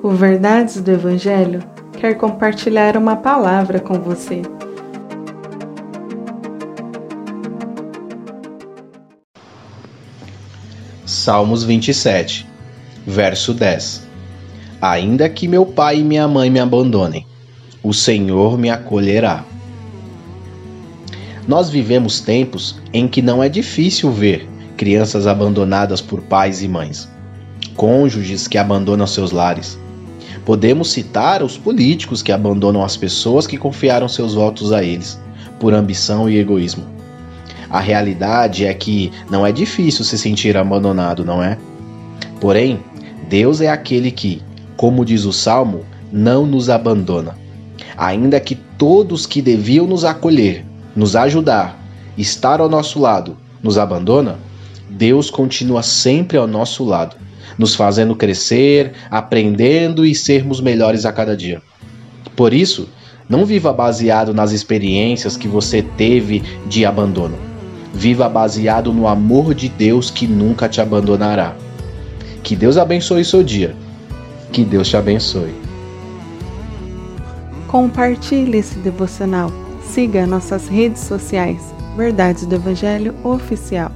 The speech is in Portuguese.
O Verdades do Evangelho quer compartilhar uma palavra com você. Salmos 27, verso 10 Ainda que meu pai e minha mãe me abandonem, o Senhor me acolherá. Nós vivemos tempos em que não é difícil ver crianças abandonadas por pais e mães, cônjuges que abandonam seus lares, Podemos citar os políticos que abandonam as pessoas que confiaram seus votos a eles, por ambição e egoísmo. A realidade é que não é difícil se sentir abandonado, não é? Porém, Deus é aquele que, como diz o salmo, não nos abandona. Ainda que todos que deviam nos acolher, nos ajudar, estar ao nosso lado, nos abandona, Deus continua sempre ao nosso lado nos fazendo crescer, aprendendo e sermos melhores a cada dia. Por isso, não viva baseado nas experiências que você teve de abandono. Viva baseado no amor de Deus que nunca te abandonará. Que Deus abençoe seu dia. Que Deus te abençoe. Compartilhe esse devocional. Siga nossas redes sociais. Verdades do Evangelho Oficial.